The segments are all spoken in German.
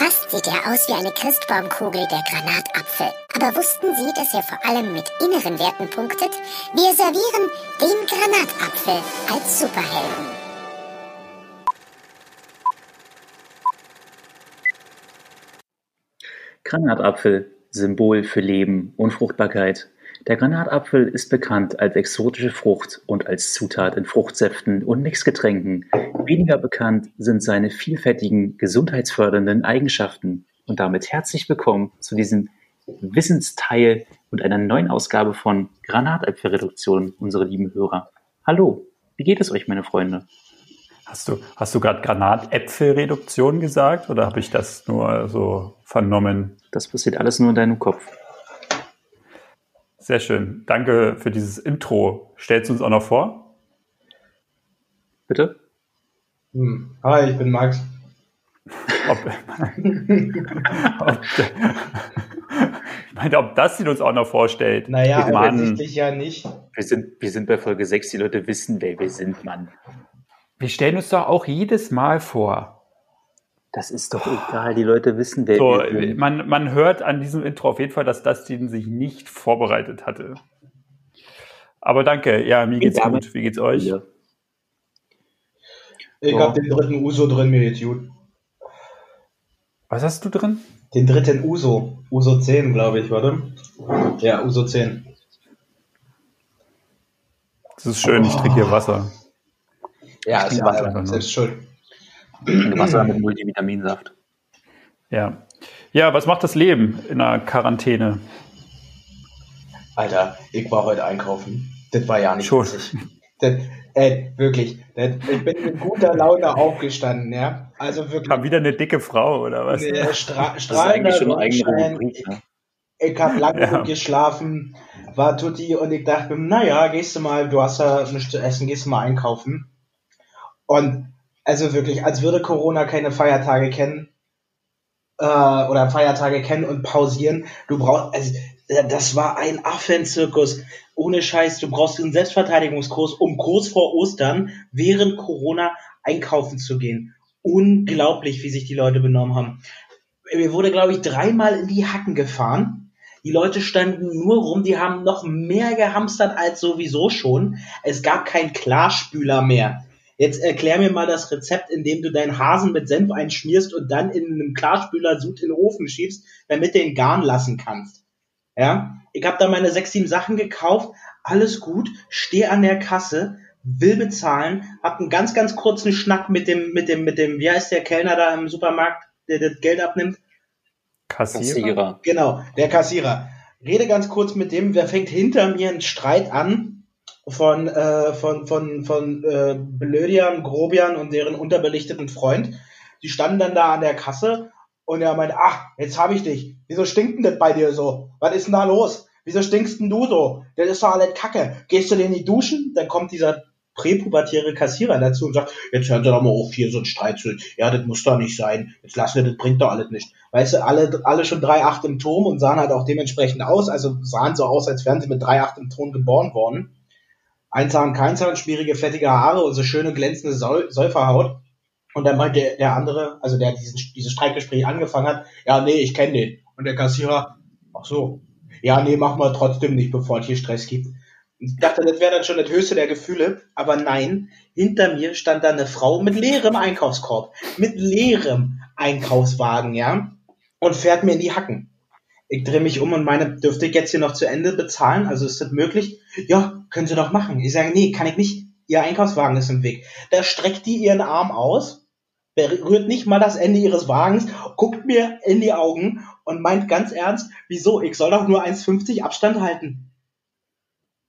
Fast sieht er aus wie eine Christbaumkugel, der Granatapfel. Aber wussten Sie, dass er vor allem mit inneren Werten punktet? Wir servieren den Granatapfel als Superhelden. Granatapfel, Symbol für Leben und Fruchtbarkeit. Der Granatapfel ist bekannt als exotische Frucht und als Zutat in Fruchtsäften und Mixgetränken. Weniger bekannt sind seine vielfältigen gesundheitsfördernden Eigenschaften. Und damit herzlich willkommen zu diesem Wissensteil und einer neuen Ausgabe von Granatäpfelreduktion, unsere lieben Hörer. Hallo, wie geht es euch, meine Freunde? Hast du, hast du gerade Granatäpfelreduktion gesagt oder habe ich das nur so vernommen? Das passiert alles nur in deinem Kopf. Sehr schön. Danke für dieses Intro. Stellst du uns auch noch vor? Bitte? Hm. Hi, ich bin Max. Ob, ob, ich meine, ob das sie uns auch noch vorstellt. Naja, offensichtlich ja nicht. Wir sind, wir sind bei Folge 6, die Leute wissen, wer wir sind, Mann. Wir stellen uns doch auch jedes Mal vor. Das ist doch egal, die Leute wissen, wer so, man, man hört an diesem Intro auf jeden Fall, dass Dustin sich nicht vorbereitet hatte. Aber danke, ja, mir geht's gut. Wie geht's euch? Ja. Ich oh. habe den dritten Uso drin, mir geht's gut. Was hast du drin? Den dritten Uso. Uso 10, glaube ich, warte. Ja, Uso 10. Das ist schön, oh. ich trinke hier Wasser. Ja, ist ja selbst schuld. Wasser mit Multivitaminsaft. Ja. Ja, was macht das Leben in einer Quarantäne? Alter, ich war heute einkaufen. Das war ja nicht Schon. Das, ey, wirklich. Das, ich bin mit guter Laune aufgestanden, ja. Also wirklich. Kam wieder eine dicke Frau, oder was? Nee, Stra strahlender Sonnenschein. Ich, ich habe lange ja. geschlafen, war tutti und ich dachte, naja, gehst du mal, du hast ja nichts zu essen, gehst du mal einkaufen. Und also wirklich, als würde Corona keine Feiertage kennen äh, oder Feiertage kennen und pausieren. Du brauchst, also das war ein Affenzirkus. Ohne Scheiß, du brauchst einen Selbstverteidigungskurs, um kurz vor Ostern während Corona einkaufen zu gehen. Unglaublich, wie sich die Leute benommen haben. Mir wurde, glaube ich, dreimal in die Hacken gefahren. Die Leute standen nur rum, die haben noch mehr gehamstert als sowieso schon. Es gab keinen Klarspüler mehr. Jetzt erklär mir mal das Rezept, in dem du deinen Hasen mit Senf einschmierst und dann in einem Klarspüler Sud in den Ofen schiebst, damit du ihn garen lassen kannst. Ja, ich habe da meine sechs, sieben Sachen gekauft, alles gut, stehe an der Kasse, will bezahlen, hab einen ganz, ganz kurzen Schnack mit dem, mit dem, mit dem, wie heißt der Kellner da im Supermarkt, der das Geld abnimmt? Kassierer. Kassierer. Genau, der Kassierer. Rede ganz kurz mit dem, wer fängt hinter mir einen Streit an, von, äh, von, von, von äh, Blödian, Grobian und deren unterbelichteten Freund. Die standen dann da an der Kasse und er meinte, ach, jetzt habe ich dich. Wieso stinkt denn das bei dir so? Was ist denn da los? Wieso stinkst denn du so? Das ist doch alles Kacke. Gehst du denn die Duschen? Dann kommt dieser präpubertäre Kassierer dazu und sagt, jetzt hören Sie doch mal auf, hier so ein Streit zu, ja, das muss doch nicht sein, jetzt lassen wir, das bringt doch alles nicht. Weißt du, alle, alle schon 3,8 im Turm und sahen halt auch dementsprechend aus, also sahen so aus, als wären sie mit 3,8 im Ton geboren worden. Einzahn, Keinzahn, schmierige, fettige Haare und so schöne glänzende Säuferhaut. Und dann meinte der, der andere, also der diesen, dieses Streitgespräch angefangen hat, ja, nee, ich kenne den. Und der Kassierer, ach so, ja, nee, mach mal trotzdem nicht, bevor es hier Stress gibt. Ich dachte, das wäre dann schon das höchste der Gefühle, aber nein, hinter mir stand da eine Frau mit leerem Einkaufskorb, mit leerem Einkaufswagen, ja, und fährt mir in die Hacken. Ich drehe mich um und meine, dürfte ich jetzt hier noch zu Ende bezahlen? Also ist das möglich? Ja, können Sie doch machen. Ich sage, nee, kann ich nicht. Ihr Einkaufswagen ist im Weg. Da streckt die ihren Arm aus, berührt nicht mal das Ende ihres Wagens, guckt mir in die Augen und meint ganz ernst, wieso? Ich soll doch nur 1,50 Abstand halten.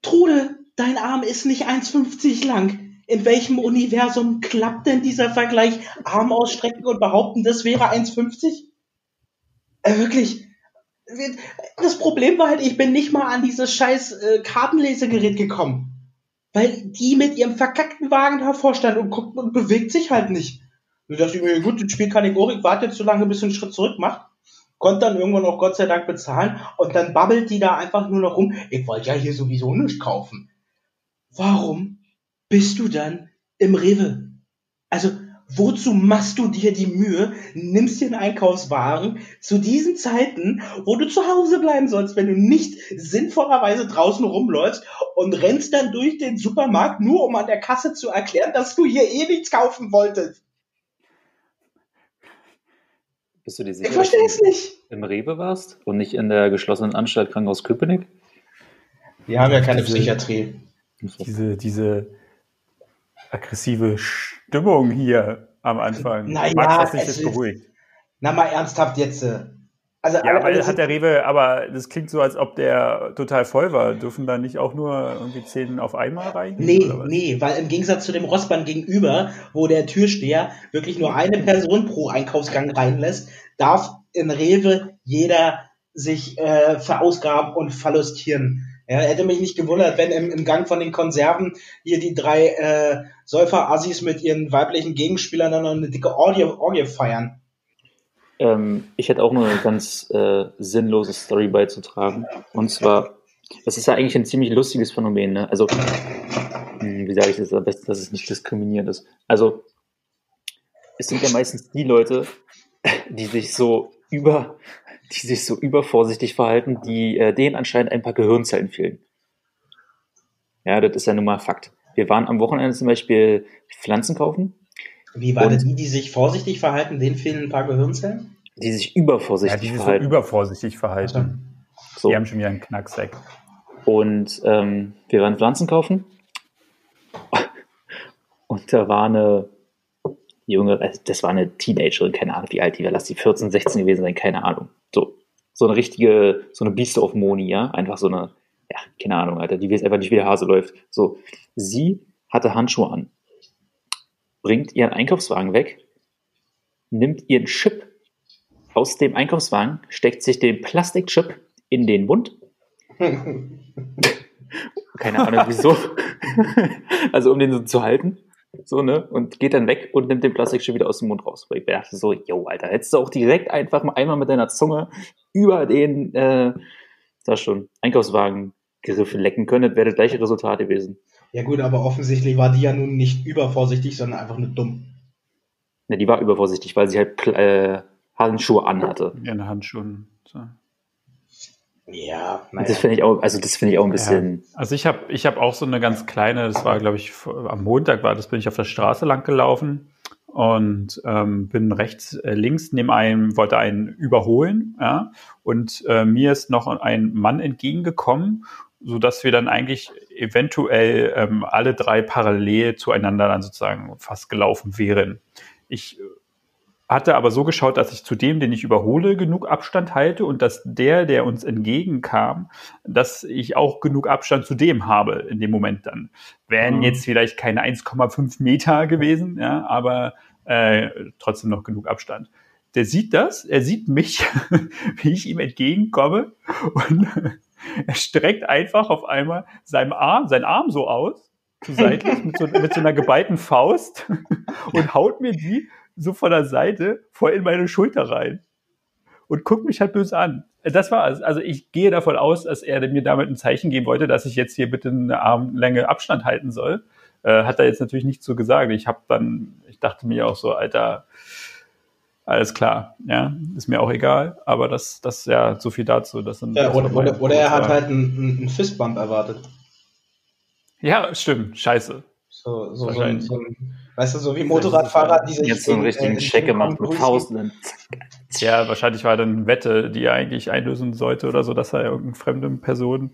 Trude, dein Arm ist nicht 1,50 lang. In welchem Universum klappt denn dieser Vergleich? Arm ausstrecken und behaupten, das wäre 1,50? Äh, wirklich, das Problem war halt, ich bin nicht mal an dieses scheiß äh, Kartenlesegerät gekommen. Weil die mit ihrem verkackten Wagen davor stand und guckt und bewegt sich halt nicht. Und dachte ich mir, gut, das Spiel kann ich ich warte jetzt so lange, bis ein Schritt zurück macht. Konnte dann irgendwann auch Gott sei Dank bezahlen und dann babbelt die da einfach nur noch rum. Ich wollte ja hier sowieso nichts kaufen. Warum bist du dann im Rewe? Also, wozu machst du dir die Mühe, nimmst dir einen Einkaufswagen zu diesen Zeiten, wo du zu Hause bleiben sollst, wenn du nicht sinnvollerweise draußen rumläufst und rennst dann durch den Supermarkt, nur um an der Kasse zu erklären, dass du hier eh nichts kaufen wolltest. Bist du dir sicher, ich verstehe es nicht. im Rewe warst und nicht in der geschlossenen Anstalt Krankenhaus Köpenick? Wir haben ja keine Psychiatrie. Diese, diese aggressive Stimmung hier am Anfang. Naja, Max, hast dich es jetzt beruhigt. Na mal ernsthaft jetzt. äh, Also Ja, aber alle hat der Rewe, aber das klingt so, als ob der total voll war. Dürfen da nicht auch nur irgendwie zehn auf einmal rein? Nee, nee, weil im Gegensatz zu dem Rossmann gegenüber, wo der Türsteher wirklich nur eine Person pro Einkaufsgang reinlässt, darf in Rewe jeder sich äh, verausgaben und verlustieren. Ja, hätte mich nicht gewundert, wenn im, im Gang von den Konserven hier die drei äh, Säufer-Assis mit ihren weiblichen Gegenspielern dann noch eine dicke Orgie, Orgie feiern. Ähm, ich hätte auch nur eine ganz äh, sinnlose Story beizutragen. Und zwar, das ist ja eigentlich ein ziemlich lustiges Phänomen. Ne? Also, hm, wie sage ich das am besten, dass es nicht diskriminierend ist? Also, es sind ja meistens die Leute, die sich so über, die sich so übervorsichtig verhalten, die äh, denen anscheinend ein paar Gehirnzellen fehlen. Ja, das ist ja nun mal Fakt. Wir waren am Wochenende zum Beispiel Pflanzen kaufen, Wie war Und- das? Die, die sich vorsichtig verhalten, denen fehlen ein paar Gehirnzellen? die sich Ja, übervorsichtig die sich so verhalten. übervorsichtig verhalten. So. Die haben schon wieder einen Knacksack. Und ähm, wir waren Pflanzen kaufen. Und da war eine junge, also das war eine Teenagerin, keine Ahnung, wie alt die war, lass die 14, 16 gewesen sein, keine Ahnung. So, so eine richtige, so eine Bieste auf Moni, ja, einfach so eine, ja, keine Ahnung, Alter, die weiß einfach nicht, wie der Hase läuft. So, sie hatte Handschuhe an, bringt ihren Einkaufswagen weg, nimmt ihren Chip aus dem Einkaufswagen, steckt sich den Plastikchip in den Mund keine Ahnung wieso. also um den so zu halten. So, ne? Und geht dann weg und nimmt den Plastikstück wieder aus dem Mund raus. Weil ich dachte so, yo, Alter, hättest du auch direkt einfach mal einmal mit deiner Zunge über den, äh, sag schon, Einkaufswagen-Griff lecken können, das wäre das gleiche Resultat gewesen. Ja gut, aber offensichtlich war die ja nun nicht übervorsichtig, sondern einfach nur dumm. Ne, die war übervorsichtig, weil sie halt äh, Handschuhe anhatte. Ihren Handschuhen. So. Ja, Und das finde ich auch, also das finde ich auch ein bisschen, Also ich habe ich hab auch so eine ganz kleine, das war glaube ich am Montag war das, bin ich auf der Straße lang gelaufen und ähm, bin rechts, äh, links neben einem, wollte einen überholen, ja, und äh, mir ist noch ein Mann entgegengekommen, so dass wir dann eigentlich eventuell ähm, alle drei parallel zueinander dann sozusagen fast gelaufen wären. Ich hatte aber so geschaut, dass ich zu dem, den ich überhole, genug Abstand halte und dass der, der uns entgegenkam, dass ich auch genug Abstand zu dem habe in dem Moment dann. Wären Mhm. jetzt vielleicht keine 1,5 Meter gewesen, ja, aber äh, trotzdem noch genug Abstand. Der sieht das, er sieht mich, wie ich ihm entgegenkomme und er streckt einfach auf einmal seinen Arm, seinen Arm so aus, so seitlich, mit so, mit so einer geballten Faust und haut mir die so von der Seite voll in meine Schulter rein und guckt mich halt böse an. Das war es. Also ich gehe davon aus, dass er mir damit ein Zeichen geben wollte, dass ich jetzt hier bitte eine Armlänge Abstand halten soll. Äh, hat er jetzt natürlich nicht so gesagt. Ich habe dann, ich dachte mir auch so, Alter, alles klar, ja, ist mir auch egal. Aber das, das ja so viel dazu. Das sind, Ja, oder, oder, oder er hat halt einen, einen Fistbump erwartet. Ja, stimmt. Scheiße. So, so, so, ein, so ein, weißt du, so wie Motorradfahrer, die sich jetzt so einen in- richtigen in Check King Kong gemacht mit Cruise- Faustenden. Ja, wahrscheinlich war dann Wette, die er eigentlich einlösen sollte oder so, dass er irgendeine fremde Person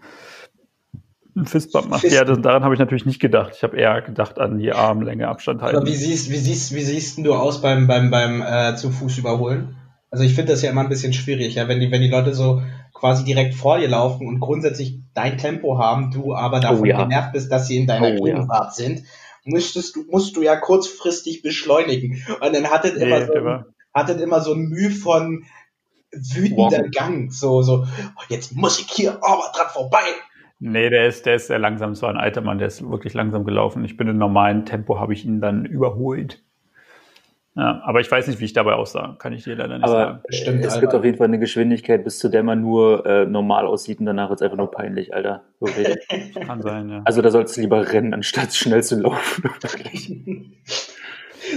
einen Fistbump macht. Fist- Ja, daran habe ich natürlich nicht gedacht. Ich habe eher gedacht an die Armlänge Abstand halten. Aber wie siehst, wie siehst, wie siehst denn du aus beim, beim, beim äh, zu Fuß überholen? Also ich finde das ja immer ein bisschen schwierig, ja, wenn die, wenn die Leute so quasi direkt vor dir laufen und grundsätzlich dein Tempo haben, du aber davon Oh ja. genervt bist, dass sie in deiner Oh ja. Gegenwart sind, müsstest du, musst du ja kurzfristig beschleunigen. Und dann hattet Nee, immer so, war- hattet immer so ein Mühe von wütender Wow. Gang, so, so, oh, jetzt muss ich hier aber dran vorbei. Nee, der ist, der ist sehr langsam. Es war ein alter Mann, der ist wirklich langsam gelaufen. Ich bin im normalen Tempo, habe ich ihn dann überholt. Ja, aber ich weiß nicht, wie ich dabei aussah. Kann ich dir leider nicht Aber sagen. Stimmt, es Alter. gibt auf jeden Fall eine Geschwindigkeit, bis zu der man nur äh, normal aussieht und danach ist einfach nur peinlich, Alter. Wirklich. Kann sein, ja. Also da sollst du lieber rennen, anstatt schnell zu laufen.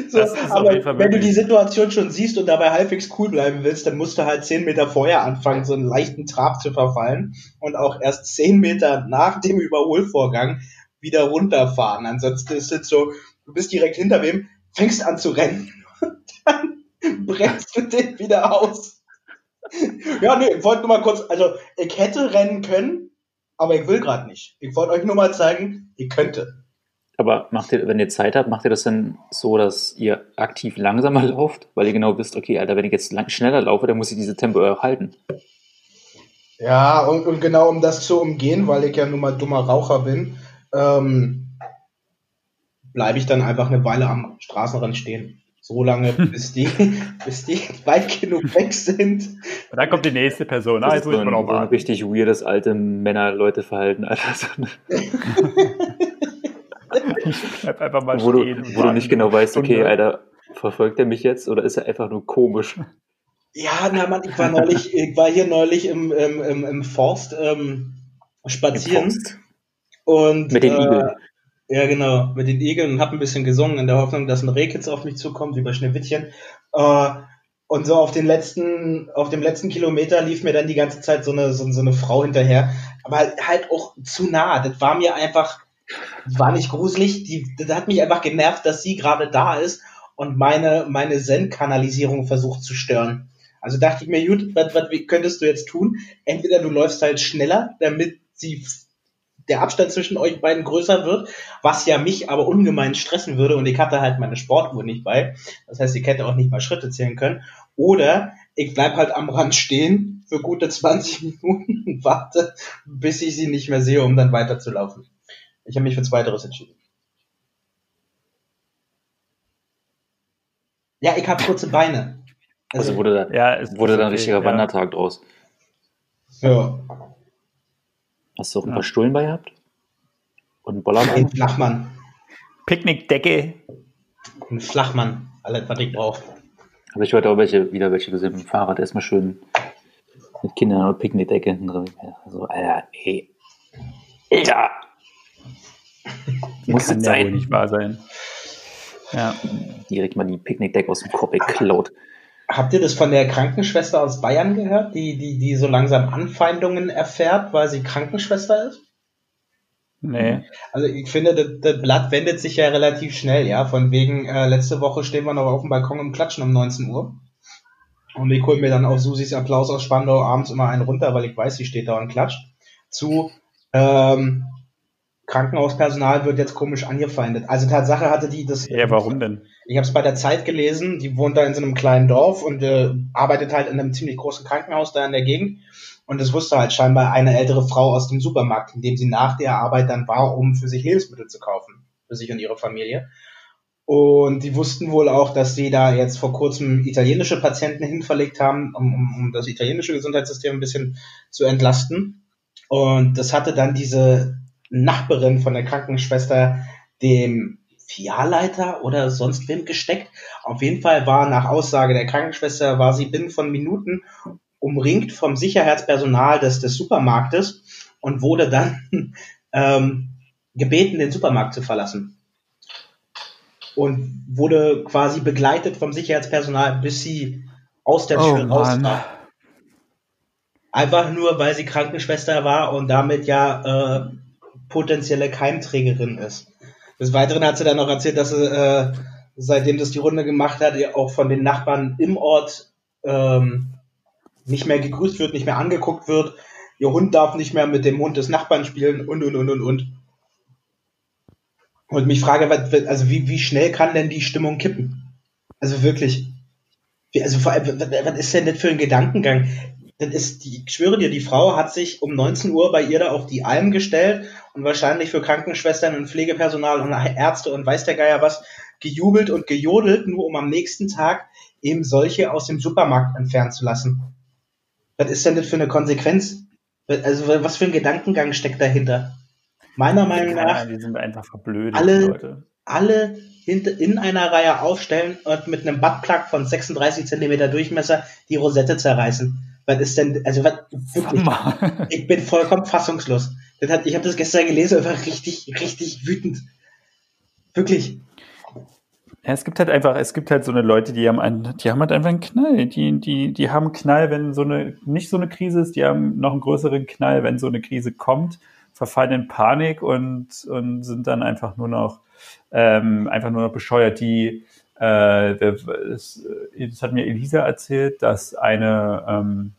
So, aber wenn du die Situation schon siehst und dabei halbwegs cool bleiben willst, dann musst du halt zehn Meter vorher anfangen, so einen leichten Trab zu verfallen und auch erst zehn Meter nach dem Überholvorgang wieder runterfahren. Ansonsten ist es so, du bist direkt hinter wem, fängst an zu rennen und dann bremst du den wieder aus. Ja, nee, ich wollte nur mal kurz, also ich hätte rennen können, aber ich will gerade nicht. Ich wollte euch nur mal zeigen, ich könnte. Aber macht ihr, wenn ihr Zeit habt, macht ihr das dann so, dass ihr aktiv langsamer lauft, weil ihr genau wisst, okay, Alter, wenn ich jetzt lang, schneller laufe, dann muss ich diese Tempo auch halten. Ja, und, und, genau um das zu umgehen, weil ich ja nun mal dummer Raucher bin, ähm, bleibe ich dann einfach eine Weile am Straßenrand stehen. So lange, bis die, bis die weit genug weg sind. Und dann kommt die nächste Person. Das ah, jetzt muss ich mal noch mal. richtig weirdes alte Männer-Leute-Verhalten. Bleib einfach mal wo stehen. Du, wo du nicht genau weißt, okay, Alter, verfolgt er mich jetzt oder ist er einfach nur komisch? Ja, na Mann, ich war neulich, ich war hier neulich im, im, im, im Forst ähm, spazieren. Im Forst. Und, mit den äh, Igeln. Ja, genau, mit den Igeln und hab ein bisschen gesungen in der Hoffnung, dass ein Rehkitz auf mich zukommt, wie bei Schneewittchen. Äh, und so auf den letzten, auf dem letzten Kilometer lief mir dann die ganze Zeit so eine, so, so eine Frau hinterher. Aber halt auch zu nah. Das war mir einfach, war nicht gruselig. Die, das hat mich einfach genervt, dass sie gerade da ist und meine, meine Zen-Kanalisierung versucht zu stören. Also dachte ich mir, gut, was, was könntest du jetzt tun? Entweder du läufst halt schneller, damit sie der Abstand zwischen euch beiden größer wird, was ja mich aber ungemein stressen würde und ich hatte halt meine Sportuhr nicht bei. Das heißt, ich hätte auch nicht mal Schritte zählen können. Oder ich bleib halt am Rand stehen für gute 20 Minuten und warte, bis ich sie nicht mehr sehe, um dann weiterzulaufen. Ich habe mich für Zweiteres entschieden. Ja, ich habe kurze Beine. Also, also wurde da, ja, wurde da ein richtiger ja. Wandertag draus. Ja. Hast du auch ein paar Stullen bei gehabt? Und einen Bollermann? Ein Flachmann. Picknickdecke. Ein Flachmann. Alles, was ich brauche. Aber ich wollte auch welche, wieder welche gesehen mit dem Fahrrad. Erstmal schön mit Kindern und Picknickdecke hinten drin. So, Alter, ey. Alter! Muss kann sein. Ja nicht wahr sein. Ja. Direkt mal die Picknickdecke aus dem Kopf geklaut. Habt ihr das von der Krankenschwester aus Bayern gehört, die, die, die so langsam Anfeindungen erfährt, weil sie Krankenschwester ist? Nee. Also ich finde, das, das Blatt wendet sich ja relativ schnell, ja. Von wegen, äh, letzte Woche stehen wir noch auf dem Balkon und klatschen um 19 Uhr. Und ich hole mir dann auf Susis Applaus aus Spandau abends immer einen runter, weil ich weiß, sie steht da und klatscht. Zu, ähm, Krankenhauspersonal wird jetzt komisch angefeindet. Also Tatsache hatte die das. Ja, warum denn? Ich habe es bei der Zeit gelesen. Die wohnt da in so einem kleinen Dorf und äh, arbeitet halt in einem ziemlich großen Krankenhaus da in der Gegend. Und es wusste halt scheinbar eine ältere Frau aus dem Supermarkt, in dem sie nach der Arbeit dann war, um für sich Lebensmittel zu kaufen, für sich und ihre Familie. Und die wussten wohl auch, dass sie da jetzt vor kurzem italienische Patienten hinverlegt haben, um, um, um das italienische Gesundheitssystem ein bisschen zu entlasten. Und das hatte dann diese Nachbarin von der Krankenschwester dem Filialleiter oder sonst wem gesteckt. Auf jeden Fall war nach Aussage der Krankenschwester, war sie binnen von Minuten umringt vom Sicherheitspersonal des, des Supermarktes und wurde dann ähm, gebeten, den Supermarkt zu verlassen. Und wurde quasi begleitet vom Sicherheitspersonal, bis sie aus der Tür oh, raus war. Einfach nur, weil sie Krankenschwester war und damit ja äh, potenzielle Keimträgerin ist. Des Weiteren hat sie dann noch erzählt, dass sie, äh, seitdem das die Runde gemacht hat, auch von den Nachbarn im Ort ähm, nicht mehr gegrüßt wird, nicht mehr angeguckt wird. Ihr Hund darf nicht mehr mit dem Hund des Nachbarn spielen und, und, und, und, und. Und mich frage, also wie, wie schnell kann denn die Stimmung kippen? Also wirklich. Also vor allem, was ist denn das für ein Gedankengang? Das ist, die, ich schwöre dir, die Frau hat sich um 19 Uhr bei ihr da auf die Alm gestellt und wahrscheinlich für Krankenschwestern und Pflegepersonal und Ärzte und weiß der Geier was gejubelt und gejodelt, nur um am nächsten Tag eben solche aus dem Supermarkt entfernen zu lassen. Was ist denn das für eine Konsequenz? Also was für ein Gedankengang steckt dahinter? Meiner Meinung nach, die sind einfach verblödet, alle, Leute. alle in einer Reihe aufstellen und mit einem Buttplug von 36 Zentimeter Durchmesser die Rosette zerreißen. Was ist denn, also was, wirklich, ich bin vollkommen fassungslos. Das hat, ich habe das gestern gelesen, einfach richtig, richtig wütend. Wirklich. Ja, es gibt halt einfach, es gibt halt so eine Leute, die haben einen, die haben halt einfach einen Knall. Die, die, die haben einen Knall, wenn so eine, nicht so eine Krise ist, die haben noch einen größeren Knall, wenn so eine Krise kommt, verfallen in Panik und, und sind dann einfach nur noch, ähm, einfach nur noch bescheuert. Die, äh, das, das hat mir Elisa erzählt, dass eine, ähm,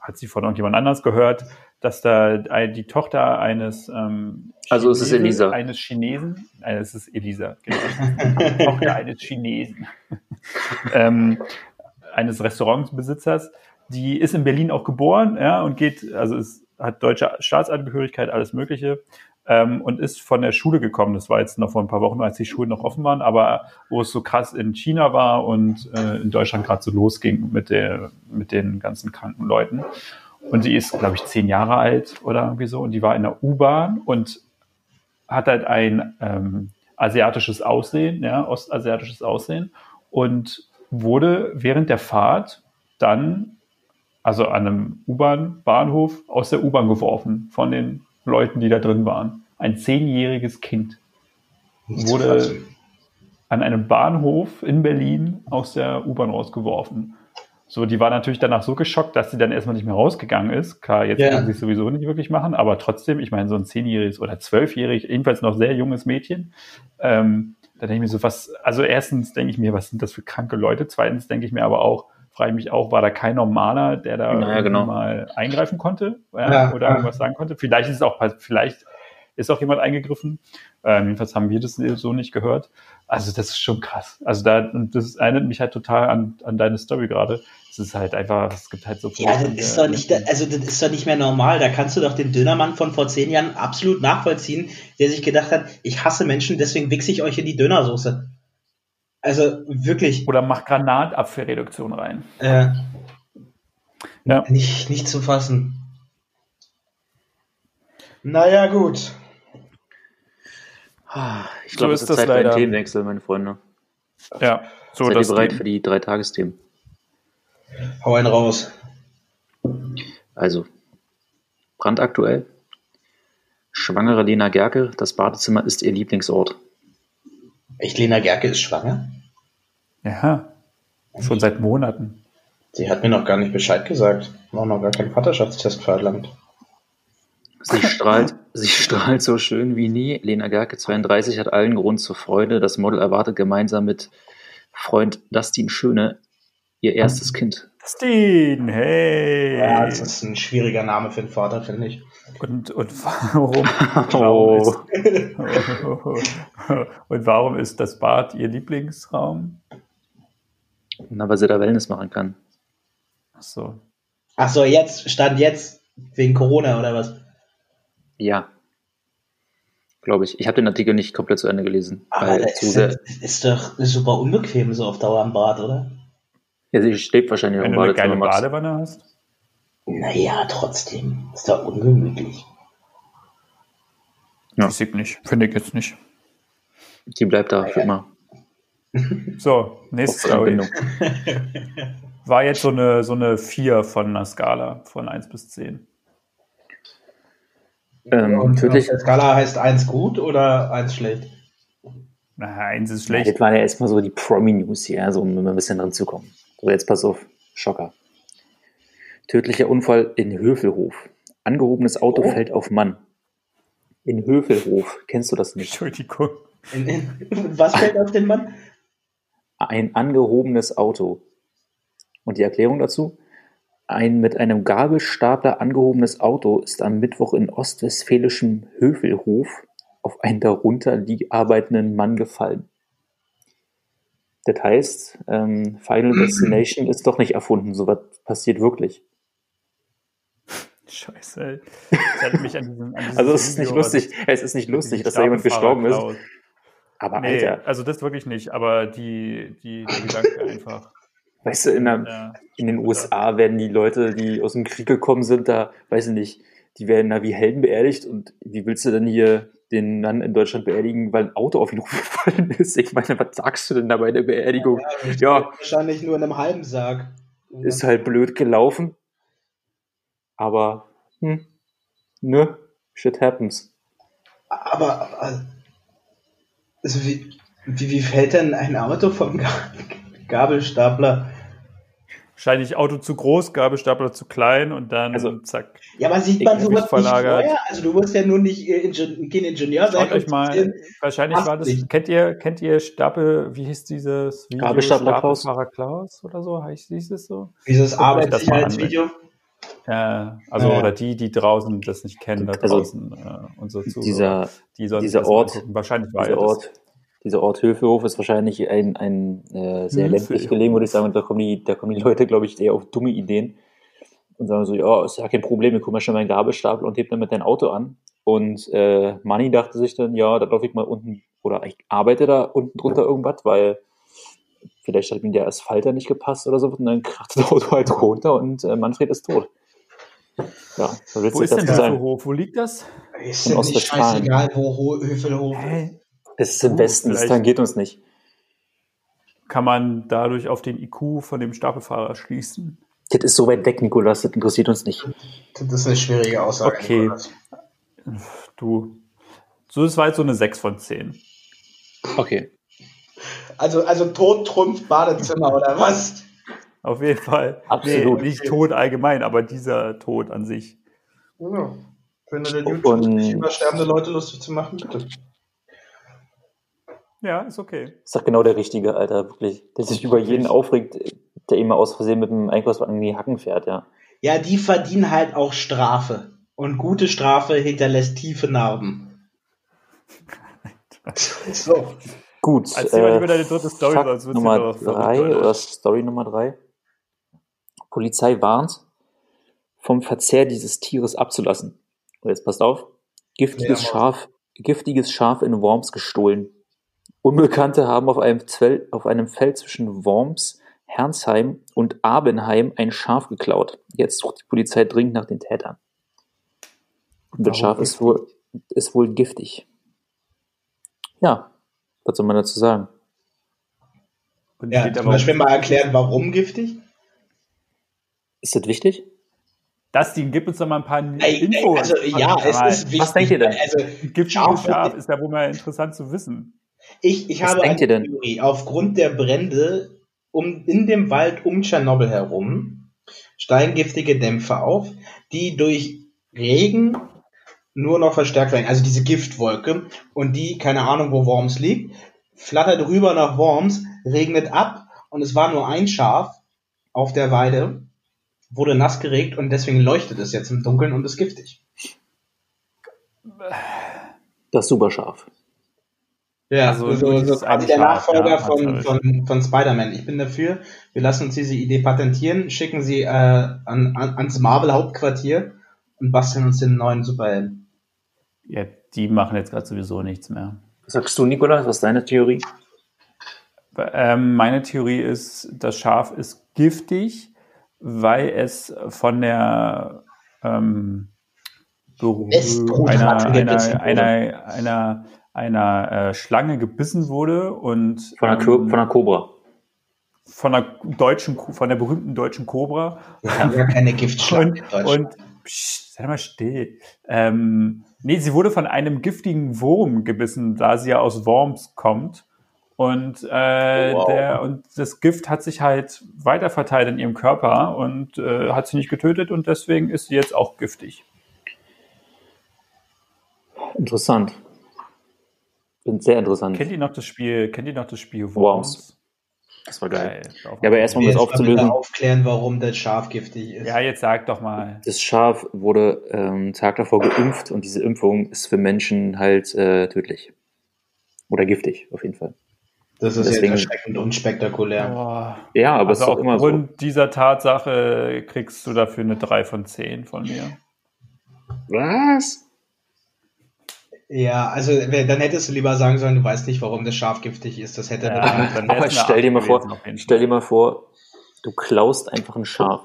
hat sie von irgendjemand anders gehört, dass da die Tochter eines ähm, also es ist Elisa. eines Chinesen, nein, es ist Elisa, genau. Tochter eines Chinesen, ähm, eines Restaurantsbesitzers, die ist in Berlin auch geboren, ja, und geht, also es hat deutsche Staatsangehörigkeit, alles Mögliche, ähm, und ist von der Schule gekommen. Das war jetzt noch vor ein paar Wochen, als die Schulen noch offen waren, aber wo es so krass in China war und äh, in Deutschland gerade so losging mit der, mit den ganzen kranken Leuten. Und sie ist, glaube ich, zehn Jahre alt oder irgendwie so. Und die war in der U-Bahn und hat halt ein ähm, asiatisches Aussehen, ja, ostasiatisches Aussehen. Und wurde während der Fahrt dann, also an einem U-Bahn-Bahnhof, aus der U-Bahn geworfen von den Leuten, die da drin waren. Ein zehnjähriges Kind wurde an einem Bahnhof in Berlin aus der U-Bahn rausgeworfen. So, die war natürlich danach so geschockt, dass sie dann erstmal nicht mehr rausgegangen ist. Klar, jetzt yeah. kann sie es sowieso nicht wirklich machen, aber trotzdem, ich meine, so ein zehnjähriges oder zwölfjähriges, jedenfalls noch sehr junges Mädchen, ähm, da denke ich mir so, was, also erstens denke ich mir, was sind das für kranke Leute? Zweitens denke ich mir aber auch, frage ich mich auch, war da kein Normaler, der da naja, genau. mal eingreifen konnte ja, ja, oder ja. irgendwas sagen konnte? Vielleicht ist es auch, vielleicht ist auch jemand eingegriffen. Ähm, jedenfalls haben wir das so nicht gehört. Also das ist schon krass. Also da, und das erinnert mich halt total an, an deine Story gerade es ist halt einfach, es gibt halt so. Ja, das ist doch nicht, also das ist doch nicht mehr normal. Da kannst du doch den Dönermann von vor zehn Jahren absolut nachvollziehen, der sich gedacht hat, ich hasse Menschen, deswegen wichse ich euch in die Dönersoße. Also wirklich. Oder mach Granatapfelreduktion rein. Äh, ja. Nicht, nicht zu fassen. Naja, gut. Ich glaube, so es ist Zeit leider. für einen Themenwechsel, meine Freunde. Ja, so Seid ihr bereit für die drei Tagesthemen? Hau einen raus. Also, brandaktuell. Schwangere Lena Gerke, das Badezimmer ist ihr Lieblingsort. Echt, Lena Gerke ist schwanger? Ja, schon seit Monaten. Sie hat mir noch gar nicht Bescheid gesagt. Noch noch gar keinen Vaterschaftstest verlangt. Sie strahlt, sie strahlt so schön wie nie. Lena Gerke, 32, hat allen Grund zur Freude. Das Model erwartet gemeinsam mit Freund Dustin Schöne ihr erstes Kind. Dustin, hey! Ja, das ist ein schwieriger Name für den Vater, finde ich. Und, und warum, oh. und warum ist das Bad ihr Lieblingsraum? Na, weil sie da Wellness machen kann. Ach so. Ach so, jetzt, stand jetzt wegen Corona oder was? Ja. Glaube ich. Ich habe den Artikel nicht komplett zu Ende gelesen. Aber das ist, ist, doch super unbequem so auf Dauer am Bad, oder? Ja, sie schläft wahrscheinlich Wenn du eine geile Badewanne hast. Naja, trotzdem. Ist doch ungemütlich. Ja. Ich nicht. Finde ich jetzt nicht. Die bleibt da für immer. So, nächste Story. War jetzt so eine, so eine 4 von einer Skala von 1 bis 10. Ähm, Und auf der Skala heißt 1 gut oder 1 schlecht? Na, 1 ist schlecht. Ja, das war ja erstmal so die Promi-News hier, also um ein bisschen dran zu kommen. So, jetzt pass auf. Schocker. Tödlicher Unfall in Hövelhof. Angehobenes Auto oh. fällt auf Mann. In Hövelhof. Kennst du das nicht? Entschuldigung. In, in, was fällt auf den Mann? Ein angehobenes Auto. Und die Erklärung dazu? Ein mit einem Gabelstapler angehobenes Auto ist am Mittwoch in ostwestfälischem Hövelhof auf einen darunter arbeitenden Mann gefallen. Das heißt, ähm, Final Destination ist doch nicht erfunden, sowas passiert wirklich. Scheiße, an diesen, an also es ist nicht lustig, es ist nicht lustig, dass da jemand gestorben ist. Aber nee, Alter. Also das wirklich nicht, aber die, die, der Gedanke einfach. Weißt du, in, der, ja, in den USA werden die Leute, die aus dem Krieg gekommen sind, da, weiß ich nicht, die werden da wie Helden beerdigt und wie willst du denn hier den Mann in Deutschland beerdigen, weil ein Auto auf ihn hochgefallen ist. Ich meine, was sagst du denn da bei der Beerdigung? Ja, ja. wahrscheinlich nur in einem halben Sarg. Ist halt blöd gelaufen. Aber, hm, ne, shit happens. Aber, also wie, Wie, wie fällt denn ein Auto vom Ga- Gabelstapler? Wahrscheinlich Auto zu groß, Gabelstapler zu klein und dann Also- zack. Ja, aber sieht man sowas nicht verlagert. vorher? Also du musst ja nur nicht äh, Ingen kein Ingenieur sein. Schaut euch mal, zu wahrscheinlich war das, kennt ihr, kennt ihr Stapel, wie hieß dieses Video? Gabelstapler Klaus? Klaus oder so, heißt hieß es so? Dieses Arbeitssicherheitsvideo. Ja, also, Ja. oder die, die draußen das nicht kennen, da Also, draußen, äh, unsere Zuhörer, Dieser, die sollen sich dieser das mal Ort- angucken. Wahrscheinlich war dieser ja das. Dieser Ort Höfehof ist wahrscheinlich ein, ein äh, sehr ländlich gelegen, würde ich sagen. Und da kommen die, da kommen die Leute, glaube ich, eher auf dumme Ideen und sagen so, ja, ist ja kein Problem, ich guck mal schnell meinen Gabelstapel und heb damit dein Auto an. Und äh, Manni dachte sich dann, ja, da laufe ich mal unten, oder ich arbeite da unten drunter irgendwas, weil vielleicht hat ihm der Asphalt da nicht gepasst oder so, und dann kracht das Auto halt runter und äh, Manfred ist tot. Ja, so willst Wo du ist denn. Höfehof? Wo liegt das? Ist ja nicht scheißegal, wo Ho Höfelhof ist. Es ist im Westen, das vielleicht- tangiert uns nicht. Kann man dadurch auf den IQ von dem Stapelfahrer schließen? Das ist so weit weg, Nikolas, das interessiert uns nicht. Das ist eine schwierige Aussage. Okay. Nikolas. Du. So, das war jetzt so eine 6 von 10. Okay. Also, also Tod trumpft Badezimmer oder was? Auf jeden Fall. Absolut. Nee, nicht Tod allgemein, aber dieser Tod an sich. Ja. Findet ihr Und- YouTube nicht über sterbende Leute lustig zu machen? Bitte. Ja, ist okay. Ist doch genau der Richtige, Alter, wirklich. Der sich über jeden aufregt, der immer aus Versehen mit dem Einkaufswagen in die Hacken fährt, ja. Ja, die verdienen halt auch Strafe. Und gute Strafe hinterlässt tiefe Narben. So. Gut. Erzähl mal äh, lieber deine dritte Story, Fakt sonst wird's Nummer drei Alter. oder Story Nummer drei. Polizei warnt, vom Verzehr dieses Tieres abzulassen. Und jetzt passt auf. Giftiges Ja, Schaf, giftiges Schaf in Worms gestohlen. Unbekannte haben auf einem, Zwell, auf einem Feld zwischen Worms, Hernsheim und Abenheim ein Schaf geklaut. Jetzt sucht die Polizei dringend nach den Tätern. Und das Schaf ist wohl, ist wohl giftig. Ja, was soll man dazu sagen? Und Ja, zum aber Beispiel mal erklären, warum giftig? Ist das wichtig? Dustin, gib uns doch mal ein paar Ey, Infos. also, ja, es ist wichtig. was denkt ihr denn? Also, Ein giftiges Schaf- Schaf ist ja wohl mal interessant zu wissen. Ich, ich Was habe denkt eine ihr denn? Theorie. Aufgrund der Brände um, in dem Wald um Tschernobyl herum steigen giftige Dämpfe auf, die durch Regen nur noch verstärkt werden. Also diese Giftwolke. Und die, keine Ahnung, wo Worms liegt, flattert rüber nach Worms, regnet ab und es war nur ein Schaf auf der Weide, wurde nass geregt und deswegen leuchtet es jetzt im Dunkeln und ist giftig. Das Superschaf. Ja, Also, so, so quasi der Nachfolger ja, von, von, von Spider-Man. Ich bin dafür. Wir lassen uns diese Idee patentieren, schicken sie äh, an, an, ans Marvel-Hauptquartier und basteln uns den neuen Superhelden. Ja, die machen jetzt gerade sowieso nichts mehr. Was sagst du, Nikolas? Was ist deine Theorie? Ähm, meine Theorie ist, das Schaf ist giftig, weil es von der ähm, Berührung einer, einer, einer, einer, einer äh, Schlange gebissen wurde und Von der, Kö- von der Cobra. von der deutschen, von der berühmten deutschen Cobra Ja, keine Giftschlange in und, Deutschland. und psch, sei mal still. Ähm, nee, sie wurde von einem giftigen Wurm gebissen, da sie ja aus Worms kommt. Und, äh, Wow. der, und das Gift hat sich halt weiter verteilt in ihrem Körper und äh, hat sie nicht getötet und deswegen ist sie jetzt auch giftig. Interessant. Bin sehr interessant. Kennt ihr noch das Spiel, kennt ihr noch das Spiel Worms. Das war geil. Geil. Ja, aber erstmal, um Jetzt das aufzulösen. aufklären, warum das Schaf giftig ist. Ja, jetzt sag doch mal. Das Schaf wurde ähm, Tag davor geimpft und diese Impfung ist für Menschen halt äh, tödlich. Oder giftig, auf jeden Fall. das ist deswegen- jetzt erschreckend unspektakulär. Boah. Ja, aber es Also ist doch immer so. aufgrund dieser Tatsache kriegst du dafür eine 3 von 10 von mir. Was? Ja, also dann hättest du lieber sagen sollen, du weißt nicht, warum das Schaf giftig ist. Das hätte Ja, dann, Aber stell dir mal vor, stell dir mal vor, du klaust einfach ein Schaf,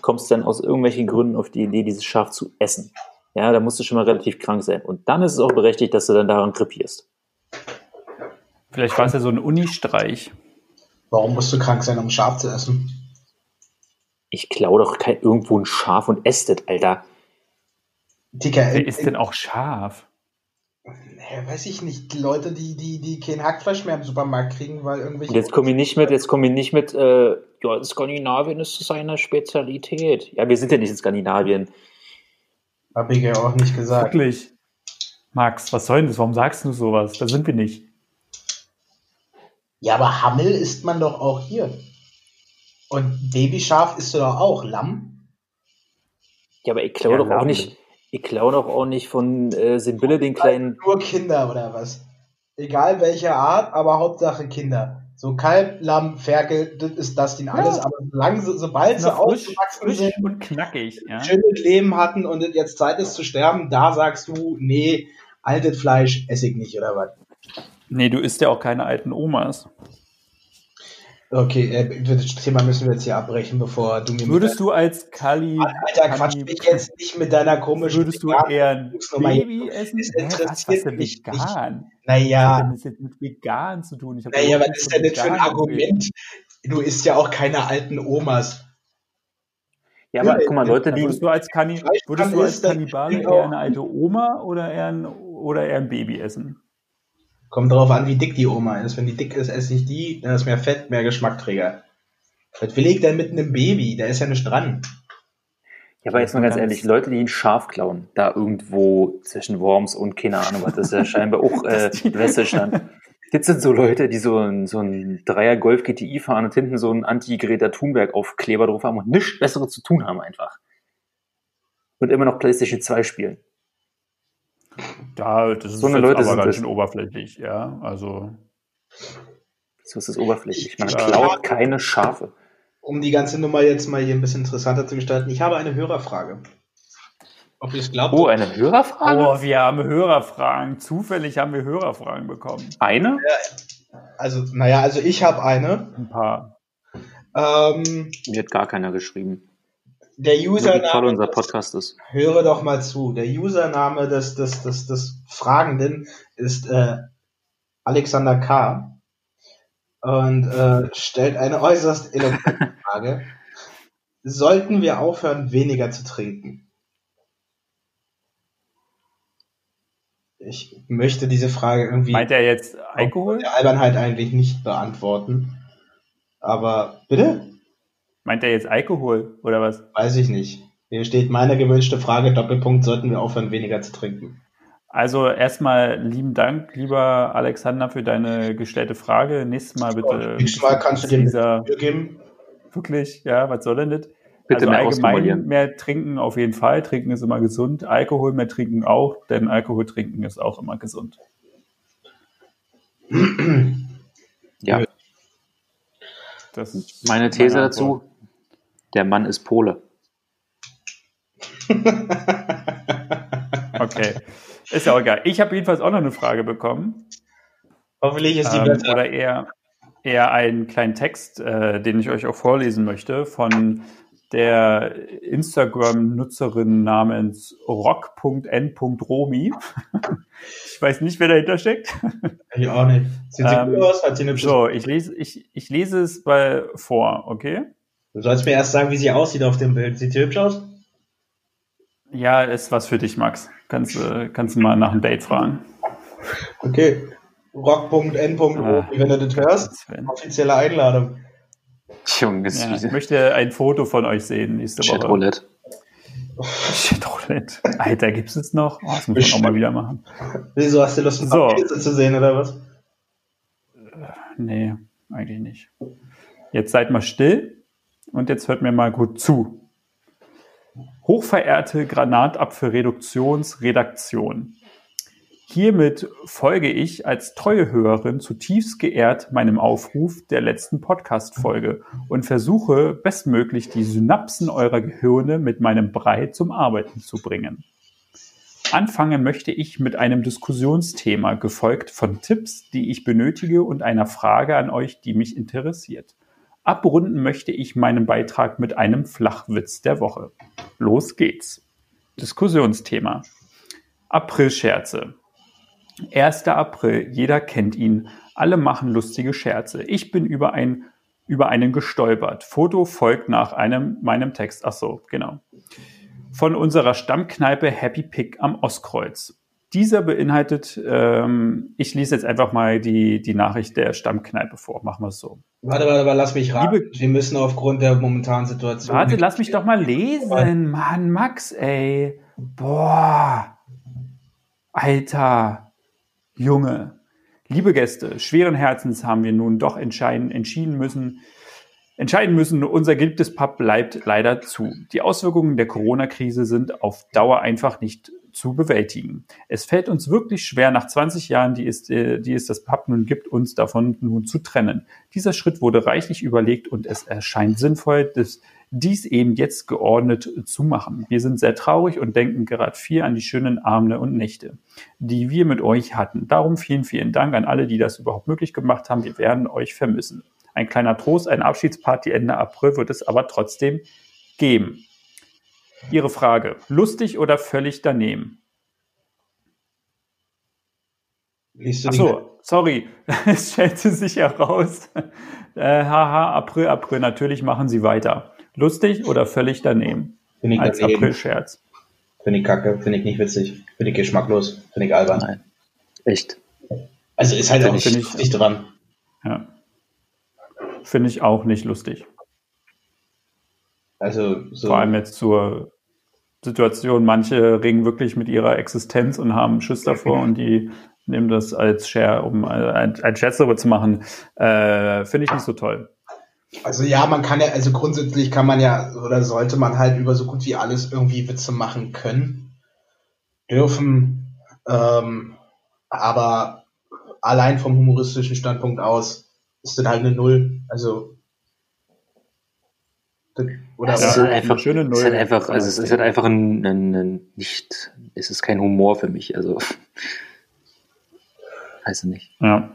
kommst dann aus irgendwelchen Gründen auf die Idee, dieses Schaf zu essen. Ja, da musst du schon mal relativ krank sein. Und dann ist es auch berechtigt, dass du dann daran krepierst. Vielleicht war es ja so ein Unistreich. warum musst du krank sein, um Schaf zu essen? Ich klau doch kein, irgendwo ein Schaf und esse das, Alter. Dicker, Wer ist denn auch scharf? Naja, weiß ich nicht. Leute, die, die, die kein Hackfleisch mehr im Supermarkt kriegen, weil irgendwelche. Und jetzt komme ich nicht mit, jetzt komme ich nicht mit, äh, ja, Skandinavien ist seine Spezialität. Ja, wir sind ja nicht in Skandinavien. Hab ich ja auch nicht gesagt. Wirklich. Max, was soll denn das? Warum sagst du sowas? Da sind wir nicht. Ja, aber Hammel isst man doch auch hier. Und Babyschaf isst du doch auch. Lamm? Ja, aber ich klaue Ja, doch auch nicht, ich klaue doch auch nicht von äh, Sibylle den kleinen, Nur Kinder oder was? Egal welche Art, aber Hauptsache Kinder. So Kalb, Lamm, Ferkel, das ist das Ding alles. Aber solange sobald sie aufgewachsen frisch sind, und knackig. Ja? schönes Leben hatten und jetzt Zeit ist zu sterben, da sagst du, nee, altes Fleisch esse ich nicht oder was? Nee, du isst ja auch keine alten Omas. Okay, äh, das Thema müssen wir jetzt hier abbrechen, bevor du mir Würdest du als Kali. Alter, quatsch mich jetzt nicht mit deiner komischen Würdest du eher ein. Baby essen? Das Hä, was, was interessiert denn mich vegan? Was hat Naja, denn das jetzt mit vegan zu tun? Naja, was ist denn das für ein. Argument? Du isst ja auch keine alten Omas. ja, aber guck mal, Leute, die, Würdest du als, Kanni würdest du als das Kannibale klingt eher eine alte Oma oder eher ein, oder eher ein Baby essen? Kommt drauf an, wie dick die Oma ist. Wenn die dick ist, esse ich die, dann ist mehr Fett, mehr Geschmackträger. Was will ich denn mit einem Baby? Da ist ja nicht dran. ja, aber jetzt mal ganz ehrlich, Leute, die ein Schaf klauen, da irgendwo zwischen Worms und keine Ahnung, was das ist ja scheinbar auch äh, Westdeutschland. Das sind so Leute, die so ein, so ein Dreier Golf GTI fahren und hinten so ein Anti-Greta Thunberg Aufkleber drauf haben und nichts Besseres zu tun haben einfach. Und immer noch PlayStation 2 spielen. Ja, das ist So eine jetzt Leute aber sind ganz schön oberflächlich, ja. Also, So ist das oberflächlich. Man Ich- klaut keine Schafe. Um die ganze Nummer jetzt mal hier ein bisschen interessanter zu gestalten, ich habe eine Hörerfrage. Ob ihr es glaubt? Oh, eine Hörerfrage? oh, wir haben Hörerfragen. Zufällig haben wir Hörerfragen bekommen. Eine? Also, naja, also ich habe eine. Ein paar. Ähm, Mir hat gar keiner geschrieben. Der toll Username, unser Podcast ist. höre doch mal zu. Der Username des, des, des, des Fragenden ist äh, Alexander K. Und äh, stellt eine äußerst eloquente Frage. Sollten wir aufhören, weniger zu trinken? Ich möchte diese Frage irgendwie Meint er jetzt Alkohol? der Albernheit eigentlich nicht beantworten. Aber bitte? Meint er jetzt Alkohol oder was? Weiß ich nicht. Hier steht meine gewünschte Frage, Doppelpunkt, sollten wir aufhören, weniger zu trinken. Also erstmal lieben Dank, lieber Alexander, für deine gestellte Frage. Nächstes Mal bitte. Nächstes Mal kannst du dir dieser geben. wirklich, ja, was soll denn das? Bitte also mehr allgemein mehr trinken auf jeden Fall. Trinken ist immer gesund. Alkohol mehr trinken auch, denn Alkohol trinken ist auch immer gesund. Ja, Das ist meine These meine dazu. Der Mann ist Pole. Okay. Ist ja auch egal. Ich habe jedenfalls auch noch eine Frage bekommen. Hoffentlich ist die Ähm, besser. oder eher, eher einen kleinen Text, äh, den ich euch auch vorlesen möchte, von der Instagram-Nutzerin namens rock.n.romi. ich weiß nicht, wer dahinter steckt. Ich auch nicht. Sieht sie Ähm, gut aus? Hat sie eine So, ich lese, ich, ich lese es bei vor, okay? Du sollst mir erst sagen, wie sie aussieht auf dem Bild. Sieht sie hübsch aus? Ja, ist was für dich, Max. Kannst, du- kannst du mal nach einem Date fragen. Okay. Rock.n.o, Ah. wenn du das hörst. Offizielle Einladung. Junge, ist Ja, ich möchte ein Foto von euch sehen nächste Woche. Chatroulette. Chatroulette. Alter, gibt es noch? Oh, das muss man auch mal wieder machen. Wieso hast du Lust, ein So. zu sehen, oder was? Nee, eigentlich nicht. Jetzt seid mal still und jetzt hört mir mal gut zu. Hochverehrte Granatapfelreduktionsredaktion. Hiermit folge ich als treue Hörerin zutiefst geehrt meinem Aufruf der letzten Podcast-Folge und versuche bestmöglich die Synapsen eurer Gehirne mit meinem Brei zum Arbeiten zu bringen. Anfangen möchte ich mit einem Diskussionsthema, gefolgt von Tipps, die ich benötige und einer Frage an euch, die mich interessiert. Abrunden möchte ich meinen Beitrag mit einem Flachwitz der Woche. Los geht's. Diskussionsthema. Aprilscherze. 1. April, jeder kennt ihn. Alle machen lustige Scherze. Ich bin über, ein, über einen gestolpert. Foto folgt nach einem, meinem Text. Ach so, genau von unserer Stammkneipe Happy Pick am Ostkreuz. Dieser beinhaltet, ähm, ich lese jetzt einfach mal die, die Nachricht der Stammkneipe vor. Machen wir es so. Warte, warte, warte, lass mich raten. Liebe, wir müssen aufgrund der momentanen Situation. Warte, lass mich doch mal lesen. Mann, Max, ey. Boah. Alter. Junge. Liebe Gäste, schweren Herzens haben wir nun doch entscheiden, entschieden müssen, entscheiden müssen, unser geliebtes Pub bleibt leider zu. Die Auswirkungen der Corona-Krise sind auf Dauer einfach nicht zu bewältigen. Es fällt uns wirklich schwer, nach 20 Jahren, die es, äh, die es das Pub nun gibt, uns davon nun zu trennen. Dieser Schritt wurde reichlich überlegt und es erscheint sinnvoll, dies eben jetzt geordnet zu machen. Wir sind sehr traurig und denken gerade viel an die schönen Abende und Nächte, die wir mit euch hatten. Darum vielen, vielen Dank an alle, die das überhaupt möglich gemacht haben. Wir werden euch vermissen. Ein kleiner Trost, eine Abschiedsparty Ende April wird es aber trotzdem geben. Ihre Frage, lustig oder völlig daneben? Ach so, sorry, es stellte sich heraus. Äh, haha, April, April, natürlich machen Sie weiter. Lustig oder völlig daneben? Finde ich Als April-Scherz. Finde ich kacke, finde ich nicht witzig, finde ich geschmacklos, finde ich albern. Nein, echt. Also ist halt find auch nicht lustig dran. Ja. Finde ich auch nicht lustig. Also so Vor allem jetzt zur Situation, manche ringen wirklich mit ihrer Existenz und haben Schiss davor und die nehmen das als Share, um ein, ein Scherz darüber zu machen. Äh, Finde ich nicht so toll. Also ja, man kann ja, also grundsätzlich kann man ja oder sollte man halt über so gut wie alles irgendwie Witze machen können, dürfen, ähm, aber allein vom humoristischen Standpunkt aus ist das halt eine Null. Also oder es ist halt einfach, schöne Null. Es ist halt einfach, also es ist halt einfach ein, ein, ein, nicht, es ist kein Humor für mich. Also weiß ich nicht. Ja.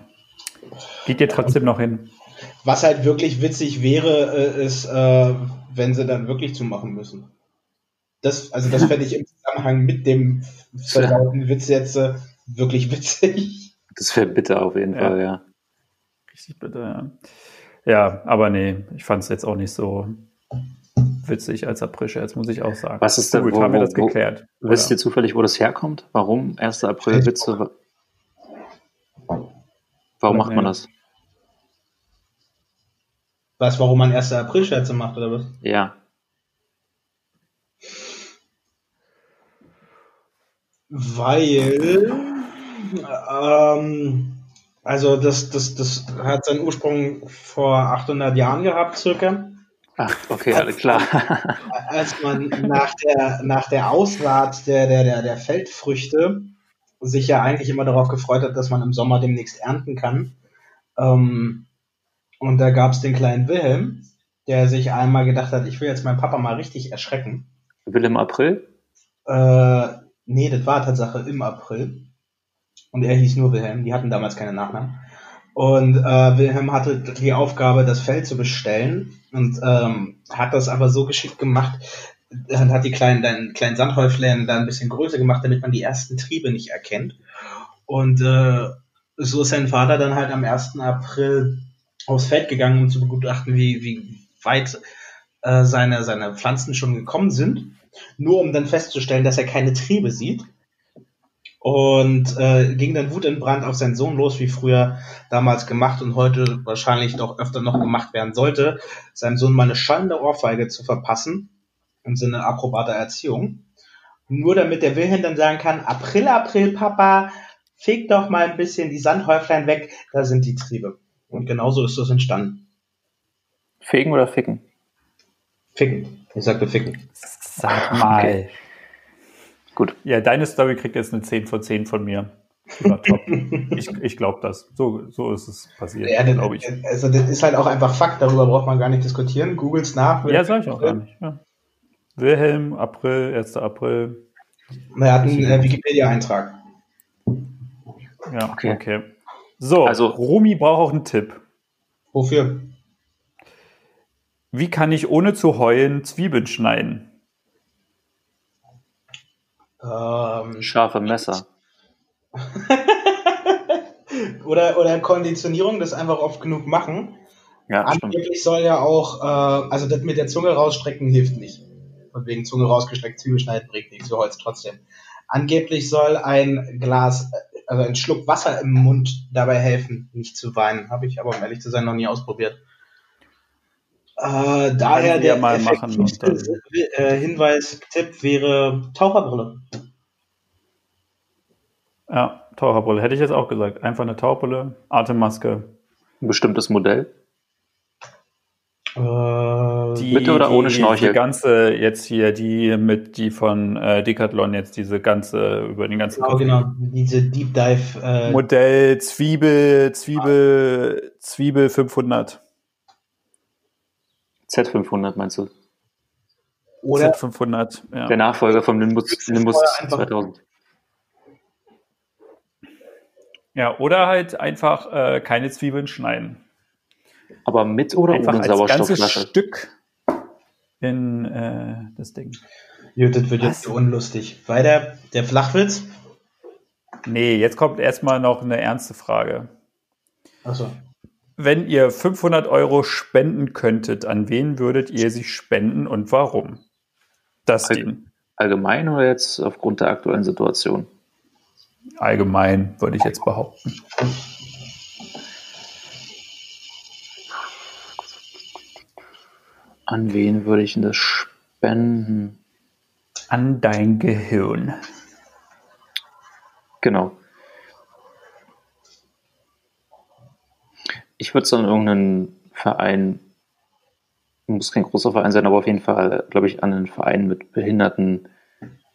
Geht dir trotzdem noch hin. Was halt wirklich witzig wäre, äh, ist, äh, wenn sie dann wirklich zumachen müssen. Das, also das fände ich im Zusammenhang mit dem verdauten Witz jetzt äh, wirklich witzig. Das wäre bitter auf jeden ja. Fall, ja. Richtig bitter, ja. Ja, aber nee, ich fand es jetzt auch nicht so witzig als April-Scherz, muss ich auch sagen. Was ist denn, Gut, wo, haben wir das geklärt. Wo, wisst ihr zufällig, wo das herkommt? Warum 1. April-Witze? Warum macht man das? Was, warum man 1. April-Scherze macht, oder was? Ja. Weil, ähm, also das, das, das hat seinen Ursprung vor 800 Jahren gehabt, circa. Ach, okay, alles klar. Als man nach der, nach der Aussaat der, der, der, der Feldfrüchte sich ja eigentlich immer darauf gefreut hat, dass man im Sommer demnächst ernten kann, ähm, und da gab es den kleinen Wilhelm, der sich einmal gedacht hat, ich will jetzt meinen Papa mal richtig erschrecken. Wilhelm April? Äh, nee, das war Tatsache im April. Und er hieß nur Wilhelm, die hatten damals keine Nachnamen. Und äh, Wilhelm hatte die Aufgabe, das Feld zu bestellen und ähm, hat das aber so geschickt gemacht, dann hat die kleinen, dann, kleinen Sandhäuflein da ein bisschen größer gemacht, damit man die ersten Triebe nicht erkennt. Und äh, so ist sein Vater dann halt am 1. April aufs Feld gegangen, um zu begutachten, wie, wie weit äh, seine, seine Pflanzen schon gekommen sind, nur um dann festzustellen, dass er keine Triebe sieht. Und äh, ging dann wutentbrannt auf seinen Sohn los, wie früher damals gemacht und heute wahrscheinlich doch öfter noch gemacht werden sollte, seinem Sohn mal eine schallende Ohrfeige zu verpassen, im Sinne akrobater Erziehung. Nur damit der Wilhelm dann sagen kann, April, April, Papa, feg doch mal ein bisschen die Sandhäuflein weg, da sind die Triebe. Und genauso ist das entstanden. Fegen oder ficken? Ficken. Ich sagte ficken. Sag mal. Okay. Gut. Ja, deine Story kriegt jetzt eine 10 von 10 von mir. top. ich ich glaube das. So, so ist es passiert, ja, glaube ich. Also das ist halt auch einfach Fakt, darüber braucht man gar nicht diskutieren. Googles nach. Ja, sag ich auch gar nicht. Ja. Wilhelm, April, 1. April. Er hat einen äh, Wikipedia-Eintrag. Ja, okay. okay. So, also Romy braucht auch einen Tipp. Wofür? Wie kann ich ohne zu heulen Zwiebeln schneiden? Ähm, Scharfe Messer. oder, oder Konditionierung, das einfach oft genug machen. Ja, Angeblich soll ja auch, äh, also das mit der Zunge rausstrecken hilft nicht. Von wegen Zunge rausgestreckt, Zwiebel schneiden bringt nichts, so Holz trotzdem. Angeblich soll ein Glas, also ein Schluck Wasser im Mund dabei helfen, nicht zu weinen. Habe ich aber, um ehrlich zu sein, noch nie ausprobiert. Äh, daher der mal effektivste äh, Hinweis-Tipp wäre Taucherbrille. Ja, Taucherbrille. Hätte ich jetzt auch gesagt. Einfach eine Taucherbrille, Atemmaske. Ein bestimmtes Modell. Äh, Die, Mit oder ohne die, Schnorchel? Die ganze jetzt hier, die mit, die von äh, Decathlon jetzt, diese ganze, über den ganzen genau, Kopf. genau, diese Deep Dive. Äh, Modell Zwiebel, Zwiebel, Zwiebel 500. Z500 meinst du? oder Z500, ja. Der Nachfolger vom Nimbus, Nimbus vorher einfach- 2000. Ja, oder halt einfach äh, keine Zwiebeln schneiden. Aber mit oder Einfach ohne als ganzes Sauerstoffflasche? Stück in äh, das Ding. Jut, das wird jetzt Was? so unlustig. Weiter, der Flachwitz. Nee, jetzt kommt erstmal noch eine ernste Frage. Achso. Wenn ihr 500 Euro spenden könntet, an wen würdet ihr sie spenden und warum? Das Al- Ding. Allgemein oder jetzt aufgrund der aktuellen Situation? Allgemein würde ich jetzt behaupten. An wen würde ich denn das spenden? An dein Gehirn. Genau. Ich würde es an irgendeinen Verein, muss kein großer Verein sein, aber auf jeden Fall, glaube ich, an einen Verein mit behinderten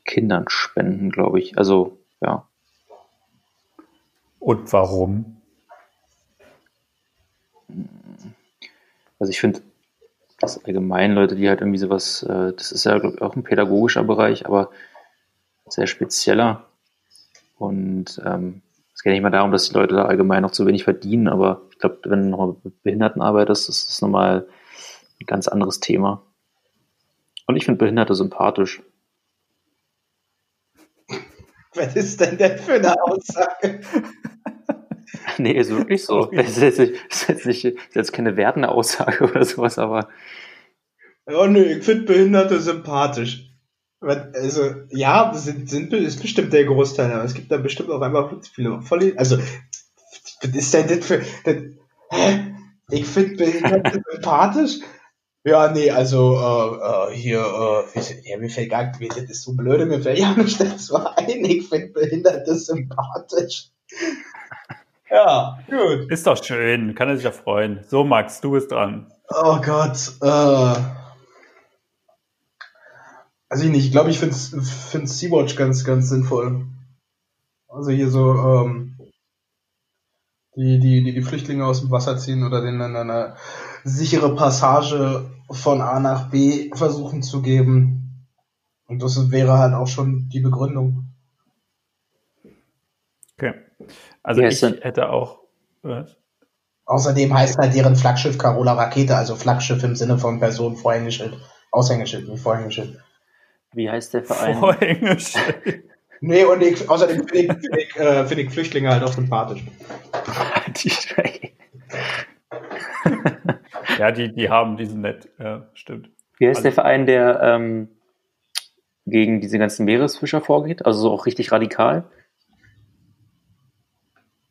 Kindern spenden, glaube ich. Also, ja. Und warum? Also ich finde, dass allgemein Leute, die halt irgendwie sowas, äh, das ist ja glaub ich, auch ein pädagogischer Bereich, aber sehr spezieller. Und ähm, es geht nicht mal darum, dass die Leute da allgemein noch zu wenig verdienen, aber ich glaube, wenn du nochmal mit Behinderten arbeitest, ist das nochmal ein ganz anderes Thema. Und ich finde Behinderte sympathisch. Was ist denn denn für eine Aussage? Nee, ist wirklich so. Das ist jetzt, nicht, ist jetzt, nicht, ist jetzt keine wertende Aussage oder sowas, aber Oh nö, ich finde Behinderte sympathisch. Also, ja, sind, sind, ist bestimmt der Großteil, aber es gibt da bestimmt auch einfach viele voll. Also, was ist denn das für. Das, hä? Ich finde Behinderte sympathisch? Ja, nee, also, äh, äh, hier, äh, wie- ja, mir fällt gar nicht, das ist so blöde, mir fällt ja nicht das war ein. Ich finde Behinderte sympathisch. Ja, gut. Ist doch schön, kann er sich ja freuen. So, Max, du bist dran. Oh Gott. Äh. Also ich nicht, ich glaube, ich finde find Sea-Watch ganz, ganz sinnvoll. Also hier so, ähm, die, die, die die Flüchtlinge aus dem Wasser ziehen oder denen dann eine sichere Passage von A nach B versuchen zu geben. Und das wäre halt auch schon die Begründung. Okay. Also Wie ich hätte auch. Was? Außerdem heißt halt deren Flaggschiff Carola Rakete, also Flaggschiff im Sinne von Person, Vorhängeschild. Aushängeschild, nicht Vorhängeschild. wie heißt der Verein? Vorhängeschild. Nee, und ich, außerdem finde ich, find ich, äh, find ich Flüchtlinge halt auch sympathisch. Ja, die, die haben diesen nett. Ja, stimmt. Wie heißt der Verein, der ähm, gegen diese ganzen Meeresfischer vorgeht? Also so auch richtig radikal?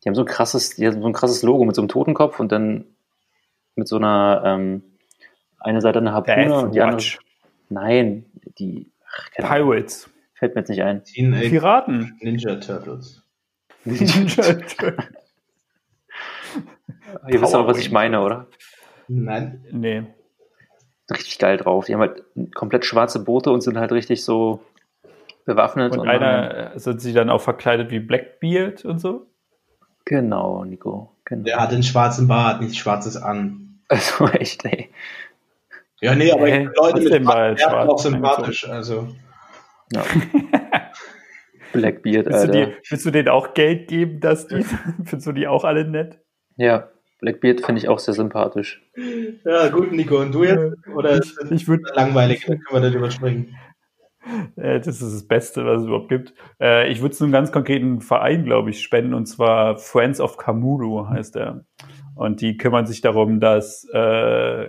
Die haben so ein krasses, die haben so ein krasses Logo mit so einem Totenkopf und dann mit so einer ähm, eine Seite eine Harpune und die andere. Nein, die ach, Pirates. Fällt mir jetzt nicht ein. Teenage Piraten. Ninja Turtles. Ihr wisst aber, was ich meine, oder? Nein. nee. Richtig geil drauf. Die haben halt komplett schwarze Boote und sind halt richtig so bewaffnet. Und machen- einer sind sie dann auch verkleidet wie Blackbeard und so? Genau, Nico. Genau. Der hat den schwarzen Bart, nichts Schwarzes an. Also echt, ey. Ja, nee, aber ich Leute mit Bart werden schwarz auch sympathisch. Also. Ja. Blackbeard, Willst du, Alter. die, willst du denen auch Geld geben, dass die, findest du die auch alle nett? Ja, Blackbeard finde ich auch sehr sympathisch. Ja, gut, Nico. Und du jetzt? Oder ist das Ich würde langweilig? Dann können wir darüber springen. Äh, das ist das Beste, was es überhaupt gibt. Äh, ich würde es einem ganz konkreten Verein, glaube ich, spenden, und zwar Friends of Kamulu heißt er. Und die kümmern sich darum, dass äh,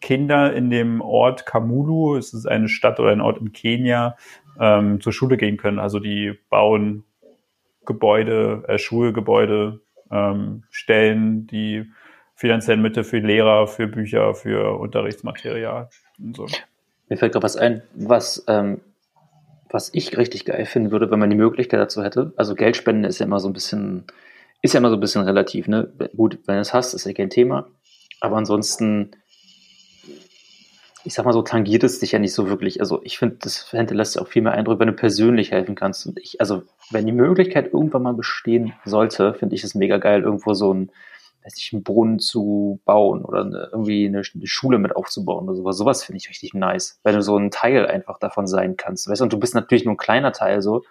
Kinder in dem Ort Kamulu, es ist eine Stadt oder ein Ort in Kenia, ähm, zur Schule gehen können. Also die bauen Gebäude, äh, Schulgebäude, ähm, stellen die finanziellen Mittel für Lehrer, für Bücher, für Unterrichtsmaterial und so. Mir fällt gerade was ein, was, ähm, was ich richtig geil finden würde, wenn man die Möglichkeit dazu hätte. Also Geldspenden ist ja immer so ein bisschen, ist ja immer so ein bisschen relativ, ne? Gut, wenn du es hast, ist ja kein Thema. Aber ansonsten, ich sag mal so, tangiert es dich ja nicht so wirklich. Also ich finde, das hinterlässt auch viel mehr Eindruck, wenn du persönlich helfen kannst. Und ich, also wenn die Möglichkeit irgendwann mal bestehen sollte, finde ich es mega geil, irgendwo so ein, weiß ich, einen Brunnen zu bauen oder eine, irgendwie eine, eine, Schule mit aufzubauen oder sowas. Sowas finde ich richtig nice, weil du so ein Teil einfach davon sein kannst. Weißt du, und du bist natürlich nur ein kleiner Teil so.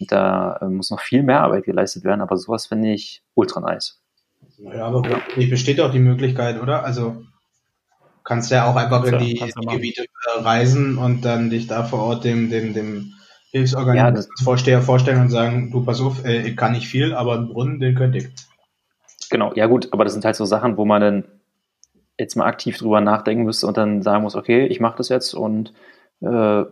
Da äh, muss noch viel mehr Arbeit geleistet werden, aber sowas finde ich ultra nice. Ja, aber ja. besteht doch die Möglichkeit, oder? Also kannst ja auch einfach in die, die Gebiete äh, reisen und dann dich da vor Ort dem, dem, dem Hilfsorganisationsvorsteher ja, vorstellen und sagen, du pass auf, äh, ich kann nicht viel, aber einen Brunnen, den könnte ich. Genau, ja gut, aber das sind halt so Sachen, wo man dann jetzt mal aktiv drüber nachdenken müsste und dann sagen muss, okay, ich mache das jetzt und äh,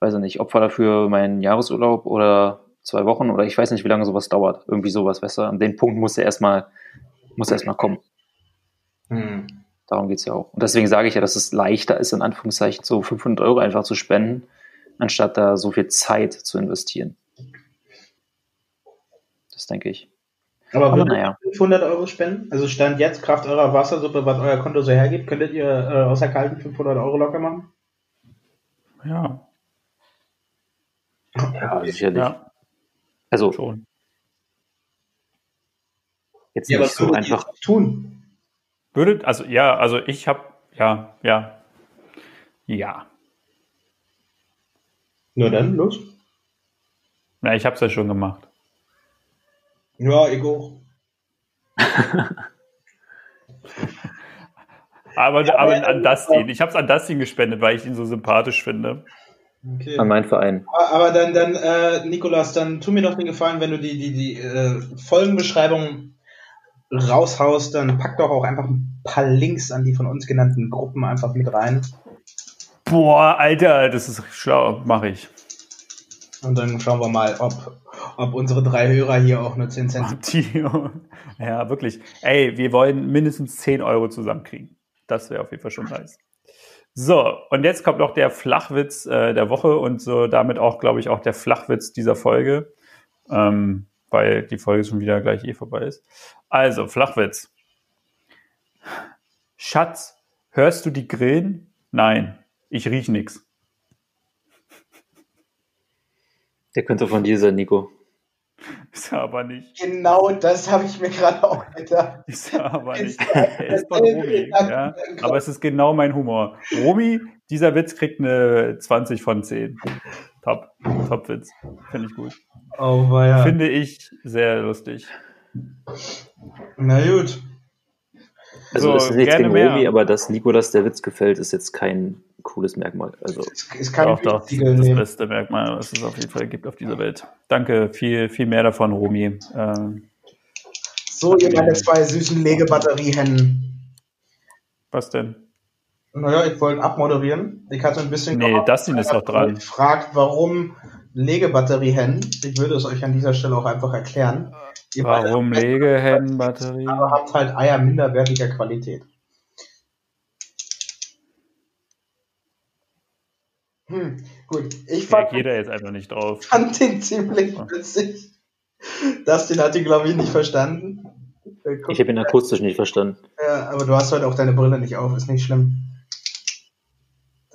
weiß ich nicht, Opfer dafür meinen Jahresurlaub oder zwei Wochen oder ich weiß nicht, wie lange sowas dauert. Irgendwie sowas, weißt du? An den Punkt muss er erstmal, muss er erstmal kommen. Hm. Darum geht's ja auch. Und deswegen sage ich ja, dass es leichter ist, in Anführungszeichen so 500 Euro einfach zu spenden, anstatt da so viel Zeit zu investieren. Das denke ich. Aber, würdet naja. 500 Euro spenden? Also Stand jetzt, Kraft eurer Wassersuppe, was euer Konto so hergibt, könntet ihr äh, außer kalten 500 Euro locker machen? Ja. Ja, sicherlich. Ja. Also schon. Jetzt ja, nicht so einfach tun. Würde, also ja, also ich habe, ja, ja, ja. Nur dann, los. Na, ich habe es ja schon gemacht. Ja, ich auch. aber, ja, aber an Dustin. Ich habe es an Dustin gespendet, weil ich ihn so sympathisch finde. Okay. An meinen Verein. Aber dann, dann äh, Nikolas, dann tu mir doch den Gefallen, wenn du die, die, die äh, Folgenbeschreibung raushaust, dann pack doch auch einfach ein paar Links an die von uns genannten Gruppen einfach mit rein. Boah, Alter, das ist schlau, mache ich. Und dann schauen wir mal, ob ob unsere drei Hörer hier auch nur 10 Cent. Die, ja, wirklich. Ey, wir wollen mindestens 10 Euro zusammenkriegen. Das wäre auf jeden Fall schon nice. So, und jetzt kommt noch der Flachwitz äh, der Woche und so damit auch, glaube ich, auch der Flachwitz dieser Folge, ähm, weil die Folge schon wieder gleich eh vorbei ist. Also, Flachwitz. Schatz, hörst du die Grillen? Nein, ich riech nix. Der könnte von dir sein, Nico. Ist er aber nicht. Genau das habe ich mir gerade auch gedacht. Ist er aber nicht. Er ist von Romy. Ja? Aber es ist genau mein Humor. Romy, dieser Witz kriegt eine 20 von 10. Top. Top-Witz. Finde ich gut. Oh, ja. Finde ich sehr lustig. Na gut. Also, so, das ist jetzt gegen Romy, aber dass Nikolas der Witz gefällt, ist jetzt kein cooles Merkmal. Also es kann doch, doch, das ist das beste Merkmal, was es auf jeden Fall gibt auf dieser Welt. Danke, viel, viel mehr davon, Romy. Ähm, so, ihr meine zwei süßen Legebatteriehennen. Was denn? Naja, ich wollte abmoderieren. Ich hatte ein bisschen. Nee, Dustin ist noch dran. Fragt, warum Legebatteriehennen? Ich würde es euch an dieser Stelle auch einfach erklären. Ihr warum Legehennenbatterien? Aber habt halt Eier minderwertiger Qualität. Hm, gut. Ich fand, jeder jetzt einfach nicht drauf. fand den ziemlich witzig. Dustin hat ihn, glaube ich, nicht verstanden. Guck, ich habe ihn akustisch nicht verstanden. Ja, aber du hast heute auch deine Brille nicht auf, ist nicht schlimm.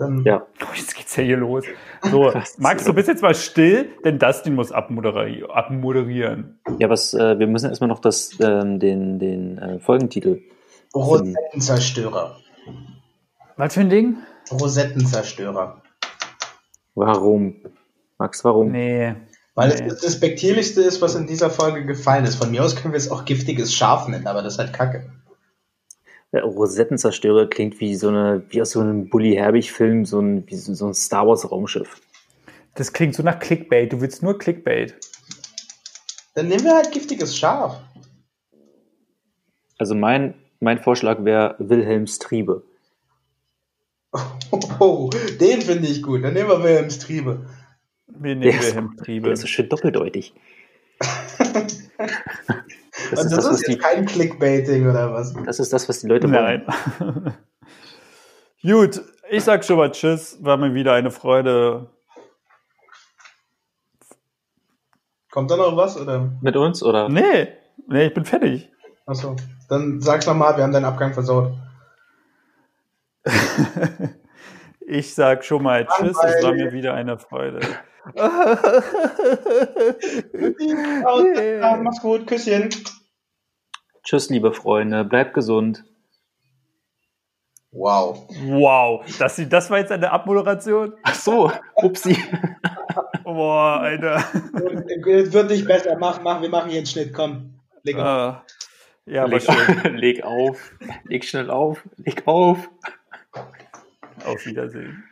Dann ja. Oh, jetzt geht's ja hier los. So, Max, du bist jetzt mal still, denn Dustin muss abmoderieren. abmoderieren. Ja, was, äh, wir müssen erstmal noch das, ähm, den, den äh, Folgentitel. Rosettenzerstörer. Was für ein Ding? Rosettenzerstörer. Warum? Max, warum? Nee. Weil nee. es das Respektierlichste ist, was in dieser Folge gefallen ist. Von mir aus können wir es auch giftiges Schaf nennen, aber das ist halt Kacke. Der Rosettenzerstörer klingt wie so eine, wie aus so einem Bully Herbig-Film, so ein, wie so ein Star Wars-Raumschiff. Das klingt so nach Clickbait. Du willst nur Clickbait. Dann nehmen wir halt giftiges Schaf. Also mein, mein Vorschlag wäre Wilhelms Triebe. Oh, den finde ich gut. Dann nehmen wir Wilhelms Triebe. Der nehmen ist, wir Hemdtriebe. der ist so schön doppeldeutig. Das Und ist das das, was ist die, jetzt kein Clickbaiting oder was? das ist das, was die Leute wollen. Nein. Gut, ich sag schon mal Tschüss. War mir wieder eine Freude. Kommt da noch was? Oder? Mit uns oder? Nee, nee, ich bin fertig. Achso. Dann sag's nochmal, wir haben deinen Abgang versaut. Ich sag schon mal Tschüss. Es war mir wieder eine Freude. Ja, mach's gut, Küsschen. Tschüss, liebe Freunde. Bleibt gesund. Wow. Wow, das, das war jetzt eine Abmoderation? Ach so, upsi. Boah, Alter. Wird nicht besser. Mach, mach, wir machen hier einen Schnitt. Komm. Leg auf. Ah, ja, aber leg, schön. leg auf. Leg schnell auf. Leg auf. Auf Wiedersehen.